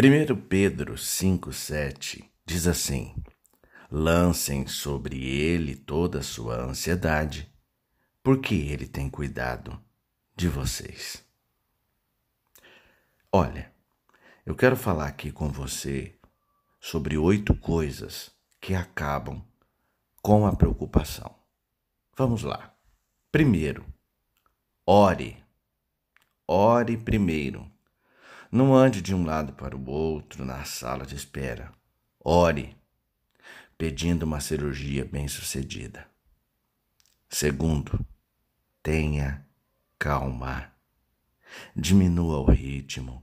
1 Pedro 5,7 diz assim: Lancem sobre ele toda a sua ansiedade, porque ele tem cuidado de vocês. Olha, eu quero falar aqui com você sobre oito coisas que acabam com a preocupação. Vamos lá. Primeiro, ore. Ore primeiro. Não ande de um lado para o outro na sala de espera. Ore, pedindo uma cirurgia bem-sucedida. Segundo, tenha calma. Diminua o ritmo.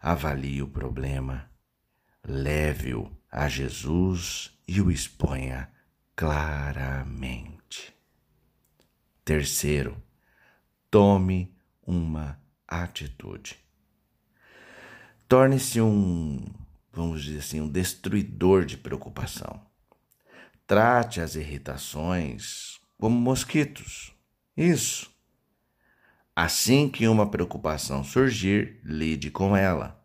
Avalie o problema. Leve-o a Jesus e o exponha claramente. Terceiro, tome uma atitude. Torne-se um, vamos dizer assim, um destruidor de preocupação. Trate as irritações como mosquitos. Isso. Assim que uma preocupação surgir, lide com ela.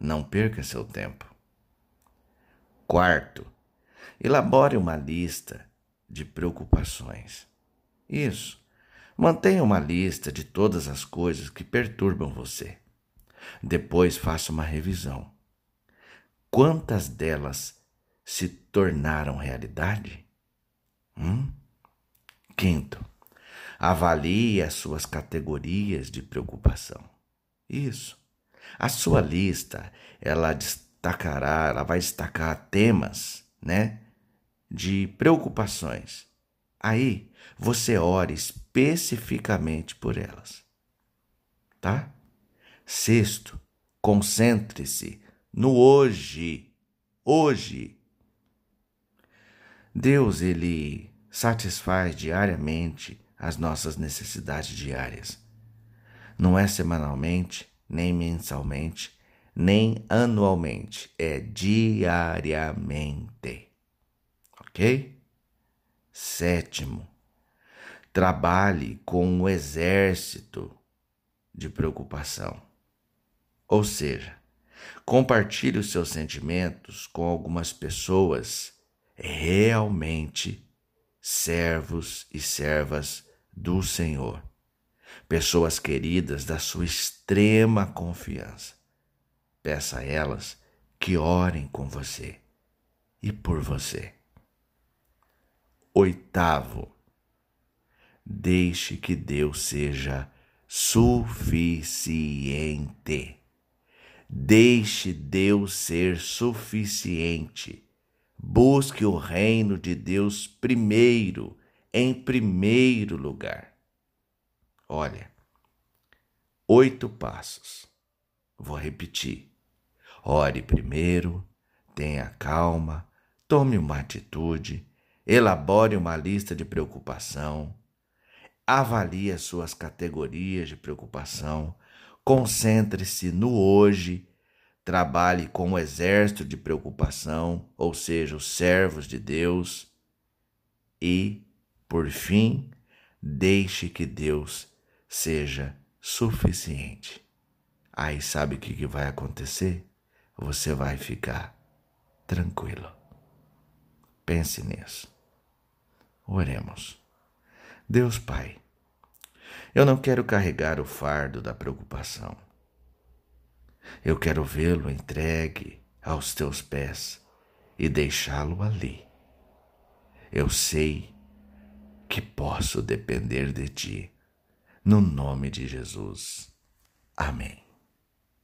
Não perca seu tempo. Quarto, elabore uma lista de preocupações. Isso. Mantenha uma lista de todas as coisas que perturbam você. Depois faça uma revisão. Quantas delas se tornaram realidade? Hum? Quinto, avalie as suas categorias de preocupação. Isso. A sua lista, ela destacará, ela vai destacar temas, né, de preocupações. Aí, você ore especificamente por elas. Tá? Sexto, concentre-se no hoje. Hoje. Deus, ele satisfaz diariamente as nossas necessidades diárias. Não é semanalmente, nem mensalmente, nem anualmente, é diariamente. Ok? Sétimo, trabalhe com um exército de preocupação. Ou seja, compartilhe os seus sentimentos com algumas pessoas realmente servos e servas do Senhor, pessoas queridas da sua extrema confiança. Peça a elas que orem com você e por você. Oitavo, deixe que Deus seja suficiente. Deixe Deus ser suficiente. Busque o reino de Deus primeiro, em primeiro lugar. Olha, oito passos. Vou repetir. Ore primeiro, tenha calma, tome uma atitude, elabore uma lista de preocupação, avalie as suas categorias de preocupação, Concentre-se no hoje, trabalhe com o exército de preocupação, ou seja, os servos de Deus, e, por fim, deixe que Deus seja suficiente. Aí sabe o que vai acontecer? Você vai ficar tranquilo. Pense nisso. Oremos. Deus Pai eu não quero carregar o fardo da preocupação. Eu quero vê-lo entregue aos teus pés e deixá-lo ali. Eu sei que posso depender de ti. No nome de Jesus. Amém.